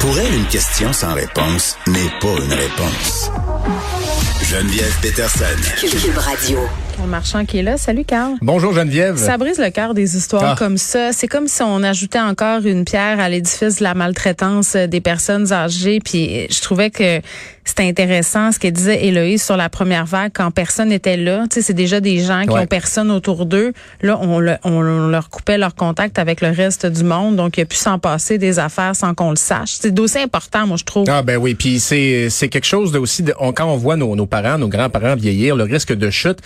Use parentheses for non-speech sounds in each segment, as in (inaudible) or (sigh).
Pour elle, une question sans réponse n'est pas une réponse. Geneviève Peterson. Cube Radio. Carl Marchand qui est là. Salut Carl. Bonjour Geneviève. Ça brise le cœur des histoires Ah. comme ça. C'est comme si on ajoutait encore une pierre à l'édifice de la maltraitance des personnes âgées. Puis je trouvais que c'était intéressant ce qu'elle disait Héloïse sur la première vague quand personne n'était là. Tu sais, c'est déjà des gens qui Ouais. ont personne autour d'eux. Là, on, le- on leur coupait leur contact avec le reste du monde. Donc, il a pu s'en passer des affaires sans qu'on le sache. C'est d'aussi important, moi, je trouve. Ah ben oui, puis c'est c'est quelque chose de aussi de, on- quand on voit nos, nos parents, nos grands-parents vieillir, le risque de chute.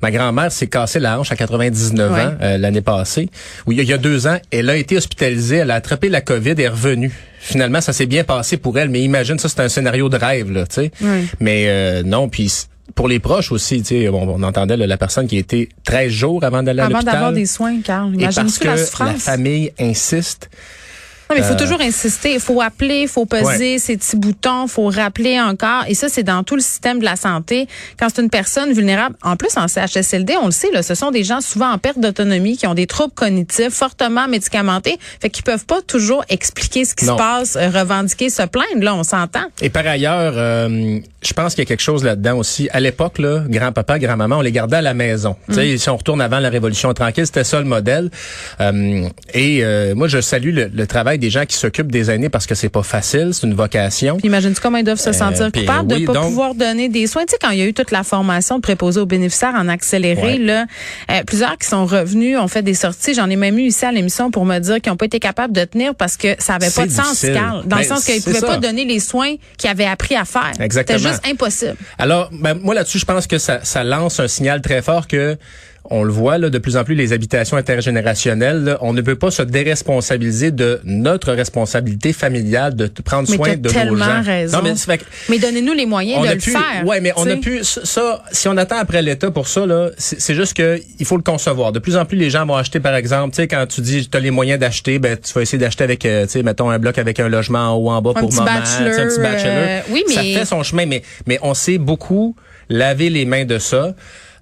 Ma grand-mère s'est cassée la hanche à 99 Ouais. ans euh, l'année passée. Oui, il y a deux ans, elle a été hospitalisée, elle a attrapé la Covid et est revenue. Finalement, ça s'est bien passé pour elle, mais imagine ça, c'est un scénario de rêve là, tu sais. Oui. Mais euh, non, puis pour les proches aussi, tu sais, bon, on entendait là, la personne qui a été 13 jours avant d'aller à Avant l'hôpital. d'avoir des soins, Carl. Et parce que la famille insiste. Non, mais il faut Euh, toujours insister. Il faut appeler, il faut peser Ouais. ses petits boutons, il faut rappeler encore. Et ça, c'est dans tout le système de la santé. Quand c'est une personne vulnérable, en plus en CHSLD, on le sait, là, ce sont des gens souvent en perte d'autonomie, qui ont des troubles cognitifs, fortement médicamentés, fait qu'ils peuvent pas toujours expliquer ce qui Non. se passe, euh, revendiquer, se plaindre. Là, on s'entend. Et par ailleurs, euh, je pense qu'il y a quelque chose là-dedans aussi. À l'époque, là, grand-papa, grand-maman, on les gardait à la maison. Sais, si on retourne avant la Révolution tranquille, c'était ça le modèle. Euh, et moi, je salue le, le travail des gens qui s'occupent des aînés parce que c'est pas facile, c'est une vocation. Puis imagine-tu comment ils doivent se sentir puis coupables oui, de pas donc- pouvoir donner des soins? Tu sais, quand il y a eu toute la formation de préposés aux bénéficiaires en accéléré, Ouais. là, euh, plusieurs qui sont revenus ont fait des sorties. J'en ai même eu ici à l'émission pour me dire qu'ils n'ont pas été capables de tenir parce que ça avait pas de sens. Carl. Dans le Ben, sens qu'ils c'est pouvaient ça. pas donner les soins qu'ils avaient appris à faire. Exactement. C'était juste impossible. Alors, ben, moi là-dessus, je pense que ça, ça lance un signal très fort que on le voit là, de plus en plus les habitations intergénérationnelles. là, on ne peut pas se déresponsabiliser de notre responsabilité familiale de prendre Mais soin de nos gens. raison. Non, mais fait donnez-nous les moyens on de a le pu, faire. ouais, mais on a pu ça- ça. Si on attend après l'État pour ça là, c'est juste que il faut le concevoir. De plus en plus, les gens vont acheter, par exemple, tu sais, quand tu dis tu as les moyens d'acheter, ben tu vas essayer d'acheter avec, euh, tu sais, mettons un bloc avec un logement en haut, en bas Un pour petit maman, bachelor, un petit bachelor. euh, oui, ça mais- fait son chemin, mais mais on sait beaucoup laver les mains de ça.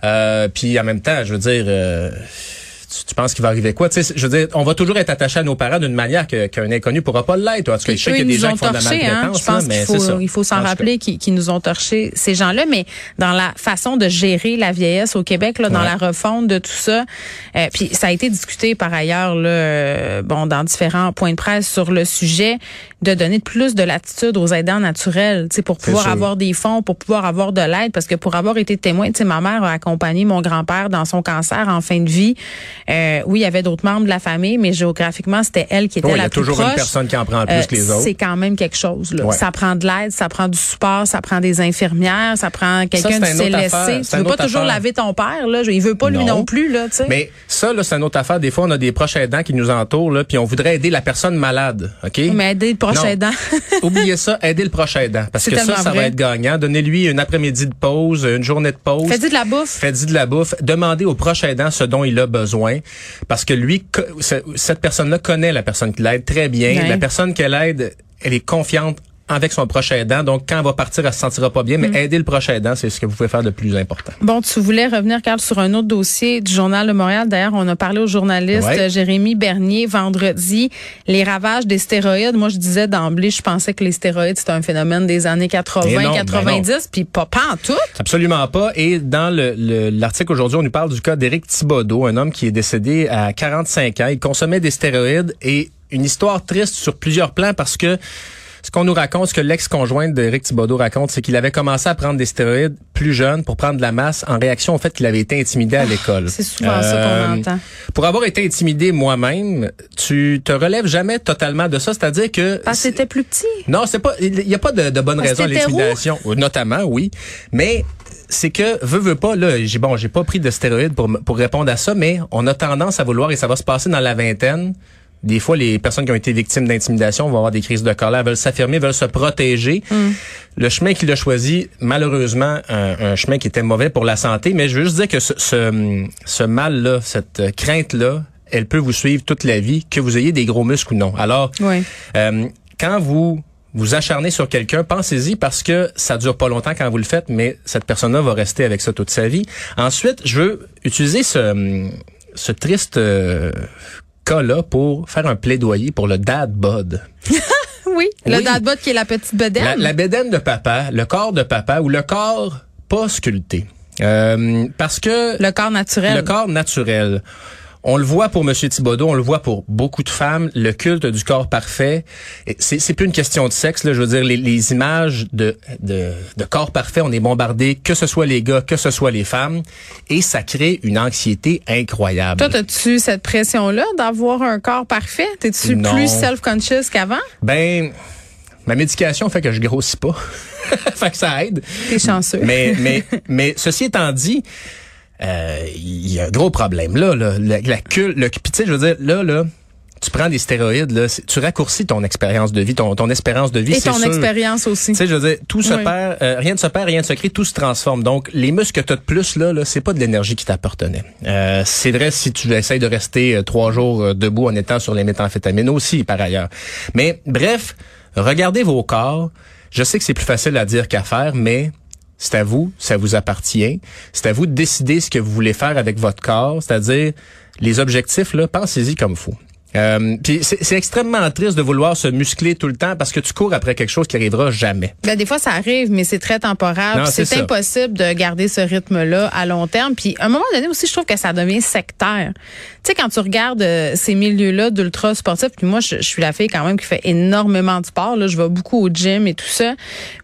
Euh, puis en même temps, je veux dire. euh, tu, tu penses qu'il va arriver quoi? Tu sais, je veux dire, on va toujours être attaché à nos parents d'une manière qu'un inconnu pourra pas l'être. En tout cas, je sais qu'il y a des gens qui font de la hein. Je pense là, mais faut, il faut En s'en rappeler qu'ils nous ont torché ces gens-là. Mais dans la façon de gérer la vieillesse au Québec, là, dans Ouais. la refonte de tout ça, euh, puis ça a été discuté par ailleurs, là, euh, bon, dans différents points de presse sur le sujet, de donner plus de latitude aux aidants naturels, tu sais, pour pouvoir sûr. avoir des fonds, pour pouvoir avoir de l'aide, parce que pour avoir été témoin, tu sais, ma mère a accompagné mon grand-père dans son cancer en fin de vie. Euh, oui, il y avait d'autres membres de la famille, mais géographiquement, c'était elle qui était Oui, il y la a plus toujours proche. une personne qui en prend plus Euh, que les autres. C'est quand même quelque chose. Là. Ouais. Ça prend de l'aide, ça prend du support, ça prend des infirmières, ça prend quelqu'un autre CLSC. affaire, Tu veux pas toujours affaire. laver ton père, là? Il veut pas lui non plus, là. Mais ça, là, c'est une autre affaire. Des fois, on a des proches aidants qui nous entourent, là, puis on voudrait aider la personne malade, OK? Mais aider le proche Non. aidant. (laughs) Oubliez ça, aider le proche aidant. Parce que ça, ça vrai. va être gagnant. Donnez-lui une après-midi de pause, une journée de pause. Fais-y de la bouffe. Faites-y de la bouffe. Demandez au proche aidant ce dont il a besoin. Parce que lui, cette personne-là connaît la personne qui l'aide très bien. Ouais. La personne qu'elle aide, elle est confiante avec son proche aidant. Donc, quand elle va partir, elle se sentira pas bien. Mm. Mais aider le proche aidant, c'est ce que vous pouvez faire de plus important. Bon, tu voulais revenir, Carl, sur un autre dossier du Journal de Montréal. D'ailleurs, on a parlé au journaliste Ouais. Jérémy Bernier vendredi. Les ravages des stéroïdes. Moi, je disais d'emblée, je pensais que les stéroïdes, c'était un phénomène des années 80, Et non, ben 90, puis pas, pas en tout. Absolument pas. Et dans le- le- l'article aujourd'hui, on nous parle du cas d'Éric Thibodeau, un homme qui est décédé à 45 ans. Il consommait des stéroïdes et une histoire triste sur plusieurs plans parce que ce qu'on nous raconte, ce que l'ex-conjointe d'Éric Thibodeau raconte, c'est qu'il avait commencé à prendre des stéroïdes plus jeune pour prendre de la masse en réaction au fait qu'il avait été intimidé à l'école. Ah, c'est souvent ça qu'on entend. Pour avoir été intimidé moi-même, tu te relèves jamais totalement de ça, c'est-à-dire que Parce que c'était plus petit. non, c'est pas. Il y a pas de, de bonne raison à l'intimidation, notamment, oui. Mais c'est que veux veux pas là. J'ai bon, j'ai pas pris de stéroïdes pour pour répondre à ça, mais on a tendance à vouloir et ça va se passer dans la vingtaine. Des fois, les personnes qui ont été victimes d'intimidation vont avoir des crises de colère, veulent s'affirmer, veulent se protéger. Le chemin qu'il a choisi, malheureusement, un, un chemin qui était mauvais pour la santé. Mais je veux juste dire que ce, ce, ce mal-là, cette crainte-là, elle peut vous suivre toute la vie, que vous ayez des gros muscles ou non. Alors, Oui. euh, quand vous vous acharnez sur quelqu'un, pensez-y parce que ça dure pas longtemps quand vous le faites, mais cette personne-là va rester avec ça toute sa vie. Ensuite, je veux utiliser ce, ce triste euh, cas-là pour faire un plaidoyer pour le dad bod. (laughs) Oui. Le Oui. dadbot qui est la petite bedaine. La, la bédaine de papa, le corps de papa ou le corps pas sculpté. Euh, parce que Le corps naturel. le corps naturel. On le voit pour M. Thibodeau, on le voit pour beaucoup de femmes, le culte du corps parfait. C'est, c'est plus une question de sexe, là. Je veux dire, les, les images de, de, de corps parfait, on est bombardé, que ce soit les gars, que ce soit les femmes, et ça crée une anxiété incroyable. Toi, as-tu cette pression-là d'avoir un corps parfait? T'es-tu plus self-conscious qu'avant? Ben, ma médication fait que je grossis pas. (laughs) fait que ça aide. T'es chanceux. mais, mais, (laughs) mais ceci étant dit, euh, il y a un gros problème là. là la, la cul- le, puis tu sais, je veux dire, là, là, tu prends des stéroïdes, là, tu raccourcis ton expérience de vie, ton, ton espérance de vie. Et c'est ton sûr. expérience aussi. Tu sais, je veux dire, tout se Oui. perd, euh, rien ne se perd, rien ne se crée, tout se transforme. Donc, les muscles que tu as de plus, là, là c'est pas de l'énergie qui t'appartenait. Euh, c'est vrai si tu essayes de rester euh, trois jours euh, debout en étant sur les méthamphétamines aussi, par ailleurs. Mais, bref, regardez vos corps. Je sais que c'est plus facile à dire qu'à faire, mais c'est à vous, ça vous appartient. C'est à vous de décider ce que vous voulez faire avec votre corps, c'est-à-dire les objectifs, là, pensez-y comme faut. Euh, puis c'est extrêmement triste de vouloir se muscler tout le temps parce que tu cours après quelque chose qui arrivera jamais. Ben, des fois, ça arrive, mais c'est très temporaire. C'est impossible de garder ce rythme-là à long terme. Puis, à un moment donné aussi, je trouve que ça devient sectaire. Tu sais, quand tu regardes euh, ces milieux-là d'ultra sportifs, puis moi, je, je suis la fille quand même qui fait énormément de sport. Là, je vais beaucoup au gym et tout ça.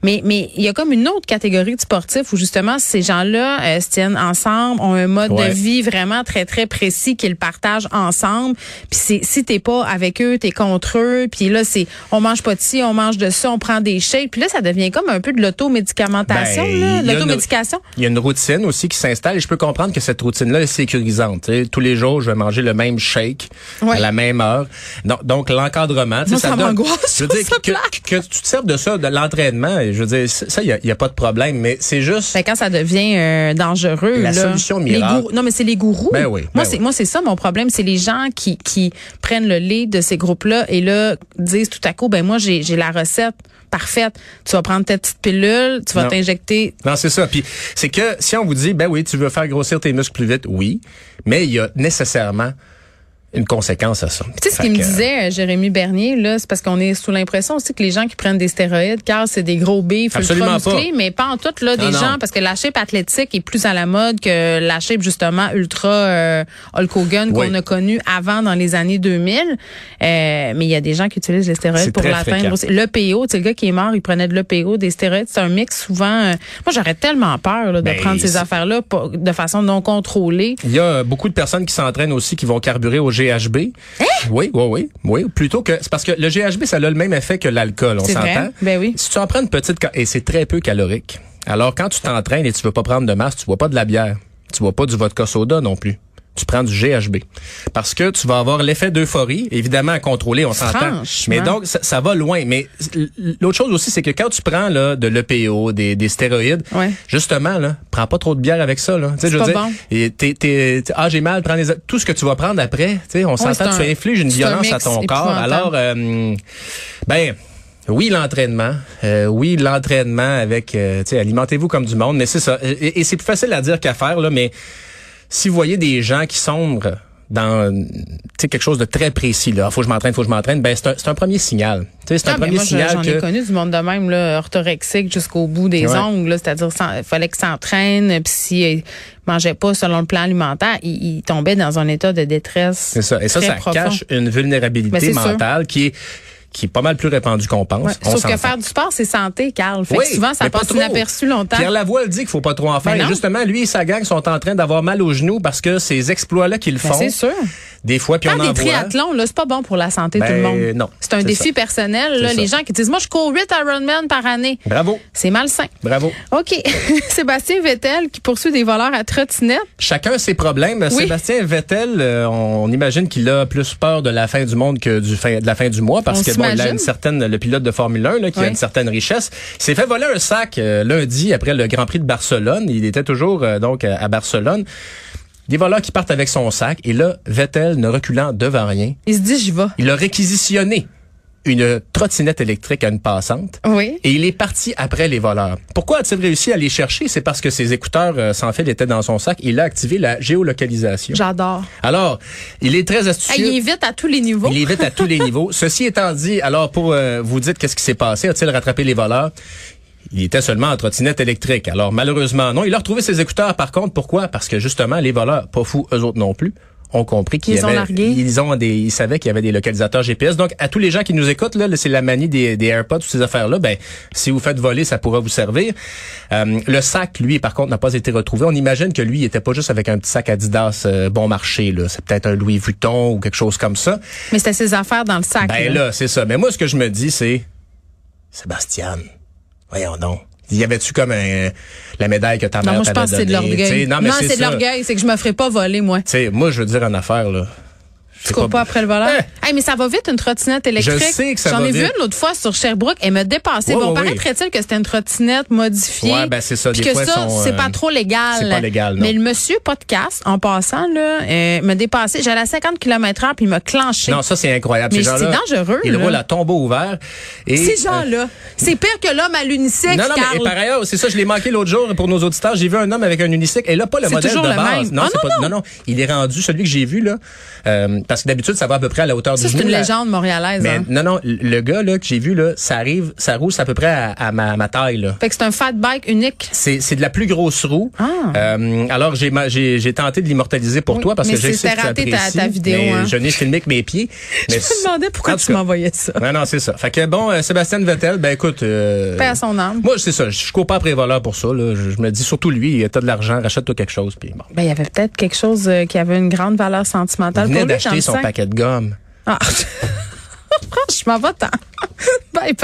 Mais, mais il y a comme une autre catégorie de sportifs où justement ces gens-là euh, se tiennent ensemble, ont un mode Ouais. de vie vraiment très très précis qu'ils partagent ensemble. Puis c'est- si t'es pas avec eux, t'es contre eux. Puis là, c'est on mange pas de ci, on mange de ça, on prend des shakes. Puis là, ça devient comme un peu de l'automédicamentation, Ben, l'automédication. Il y a une routine aussi qui s'installe et je peux comprendre que cette routine-là est sécurisante. Tous les jours, je vais manger le même shake Ouais. à la même heure. Donc, donc l'encadrement, Moi, ça donne- Je veux dire que, (laughs) ça que, que tu te serves de ça, de l'entraînement. Je veux dire, ça, il y a, pas de problème, mais c'est juste. Fait quand ça devient euh, dangereux, La là, solution les miracle. gourous- non, mais c'est les gourous. Ben oui, ben moi, c'est moi, c'est ça mon problème, c'est les gens qui qui prennent le lead de ces groupes-là et là disent tout à coup, ben moi, j'ai j'ai la recette parfaite. Tu vas prendre ta petite pilule, tu vas Non. t'injecter Non, c'est ça. Puis c'est que si on vous dit, ben oui, tu veux faire grossir tes muscles plus vite, oui, mais il y a nécessairement une conséquence à ça. Tu sais, ce qu'il me disait, euh, Jérémy Bernier, là, c'est parce qu'on est sous l'impression aussi que les gens qui prennent des stéroïdes, car c'est des gros bifs ultra musclés, mais pas en tout, là, des Non, gens, parce que la shape athlétique est plus à la mode que la shape, justement, ultra euh, Hulk Hogan Oui. qu'on a connu avant dans les années 2000. Euh, mais il y a des gens qui utilisent les stéroïdes pour l'atteindre aussi. L'EPO, tu sais, le gars qui est mort, il prenait de l'EPO, des stéroïdes. C'est un mix souvent. euh, moi, j'aurais tellement peur là, de Ben, prendre ces affaires-là de façon non contrôlée. Il y a beaucoup de personnes qui s'entraînent aussi qui vont carburer au GHB. Hein? Oui, oui, oui, oui. Plutôt que c'est parce que le GHB ça a le même effet que l'alcool, on s'entend? Ben oui. Si tu en prends une petite et c'est très peu calorique. Alors quand tu t'entraînes et tu veux pas prendre de masse, tu bois pas de la bière, tu bois pas du vodka soda non plus. Tu prends du GHB. Parce que tu vas avoir l'effet d'euphorie, évidemment à contrôler, on s'entend. Mais donc, ça, ça va loin. Mais l'autre chose aussi, c'est que quand tu prends là, de l'EPO, des, des stéroïdes, Ouais. justement, là, prends pas trop de bière avec ça. Là. Tu sais, je veux dire, bon. ah, j'ai mal, prends les, tout ce que tu vas prendre après, tu sais, on s'entend, un- tu infliges une un violence à ton corps. Alors, euh, ben, oui, l'entraînement. Euh, oui, l'entraînement avec, euh, tu sais, alimentez-vous comme du monde, mais c'est ça. Et, et c'est plus facile à dire qu'à faire, là, mais si vous voyez des gens qui sombrent dans tu sais, quelque chose de très précis, là, faut que je m'entraîne, faut que je m'entraîne, ben c'est un, premier signal. Tu sais, c'est un Ah, ben premier moi, signal j'en ai connu du monde de même, là, orthorexique jusqu'au bout des Ouais. ongles, là, c'est-à-dire il fallait qu'il s'entraîne, puis s'il mangeait pas selon le plan alimentaire, il, il tombait dans un état de détresse. C'est ça. Et ça, ça profond. cache une Ben, vulnérabilité sûr. mentale qui est qui est pas mal plus répandue qu'on pense. Ouais. On Sauf que faire du sport, c'est santé, Carl. Fait que Oui, souvent, ça passe inaperçu longtemps. Pierre Lavoie le dit qu'il faut pas trop en faire. Et justement, lui et sa gang sont en train d'avoir mal aux genoux parce que ces exploits-là qu'ils Ben, font, c'est sûr. des fois, puis Faire on en des voit. triathlons, là, c'est pas bon pour la santé de tout le Ben, monde. non, C'est un défi ça. personnel. Là, les ça. gens qui disent, moi, je cours 8 Ironman par année. Bravo, C'est malsain. bravo. OK. (laughs) Sébastien Vettel qui poursuit des voleurs à trottinette. Chacun ses problèmes. Oui. Sébastien Vettel, euh, on imagine qu'il a plus peur de la fin du monde que du fin, de la fin du mois parce On que bon, il a une certaine, le pilote de Formule 1 là, qui a une certaine richesse. Il s'est fait voler un sac euh, lundi après le Grand Prix de Barcelone. Il était toujours euh, donc à, à Barcelone. Des voleurs qui partent avec son sac et là, Vettel ne reculant devant rien, Il se dit, j'y vais. il a réquisitionné une trottinette électrique à une passante. Oui. Et il est parti après les voleurs. Pourquoi a-t-il réussi à les chercher? C'est parce que ses écouteurs euh, sans fil étaient dans son sac. Il a activé la géolocalisation. J'adore. Alors, il est très astucieux. il est vite à tous les niveaux. Il est vite à tous les niveaux. (laughs) Ceci étant dit, alors pour euh, vous dire qu'est-ce qui s'est passé, a-t-il rattrapé les voleurs? Il était seulement en trottinette électrique. Alors malheureusement non. Il a retrouvé ses écouteurs par contre. Pourquoi? Parce que justement, les voleurs, pas fous eux autres non plus, ont compris qu'ils Ils ont largué. ils ont des, ils savaient qu'il y avait des localisateurs GPS. Donc à tous les gens qui nous écoutent là, c'est la manie des, des AirPods, ces affaires là. Ben si vous faites voler, ça pourra vous servir. Euh, le sac, lui, par contre, n'a pas été retrouvé. On imagine que lui, il était pas juste avec un petit sac Adidas euh, bon marché. Là, c'est peut-être un Louis Vuitton ou quelque chose comme ça. Mais c'était ses affaires dans le sac. Ben là. là, c'est ça. Mais moi, ce que je me dis, c'est Sébastien, voyons donc. Y avait-tu comme un, la médaille que ta Non, mère moi, je t'avait pense que c'est de donnée? L'orgueil. Non, c'est de l'orgueil. C'est que je me ferai pas voler, moi. Tu sais, moi, je veux dire une affaire, là. Tu cours pas après le voleur? Eh. Hey, mais ça va vite, une trottinette électrique. Je sais que ça J'en ai vu une l'autre fois sur Sherbrooke. Elle m'a dépassé. Ouais, bon, ouais, paraîtrait-il que c'était une trottinette modifiée? Ouais, ben, c'est ça. Des que fois, ça, c'est euh, pas trop légal. c'est pas légal, non. Mais le monsieur podcast, en passant, là, euh, m'a dépassé. J'allais à 50 km heure puis il m'a clenché. Non, ça, c'est incroyable. Mais Ces c'est dangereux, Ils là. roulent à tombeau ouvert. Et, Ces euh, gens-là, c'est pire que l'homme à l'unisex, non, non, mais et par ailleurs, c'est ça, je l'ai manqué l'autre jour pour nos auditeurs. J'ai vu un homme avec un unicycle. Et là, pas le modèle de base. Ah, pas, non. non, non. Il est rendu, celui que j'ai vu, là. Parce que d'habitude, ça va à peu près à la hauteur Ça, du c'est genou. une là. légende montréalaise. Mais hein. non, non, le gars là que j'ai vu là, ça arrive, ça roule c'est à peu près à, à ma, ma taille là. Fait que c'est un fat bike unique. C'est c'est de la plus grosse roue. Ah. Euh, alors j'ai j'ai j'ai tenté de l'immortaliser pour Oui, toi parce que c'est- sais que tu raté ta- ta vidéo, mais hein. Je n'ai filmé que mes pieds. (laughs) Je me demandais pourquoi tu m'envoyais ça. Non non c'est ça. Fait que bon euh, Sébastien Vettel, ben écoute. euh, Paix à son âme. Moi c'est ça. Je cours pas après les voleurs pour ça. Là. Je, je me dis surtout lui, t'as de l'argent, rachète-toi quelque chose puis bon. Ben, il y avait peut-être quelque chose euh, qui avait une grande valeur sentimentale pour lui son sac. paquet de gomme. Ah. (laughs) Franchement, va-t'en. bye bye.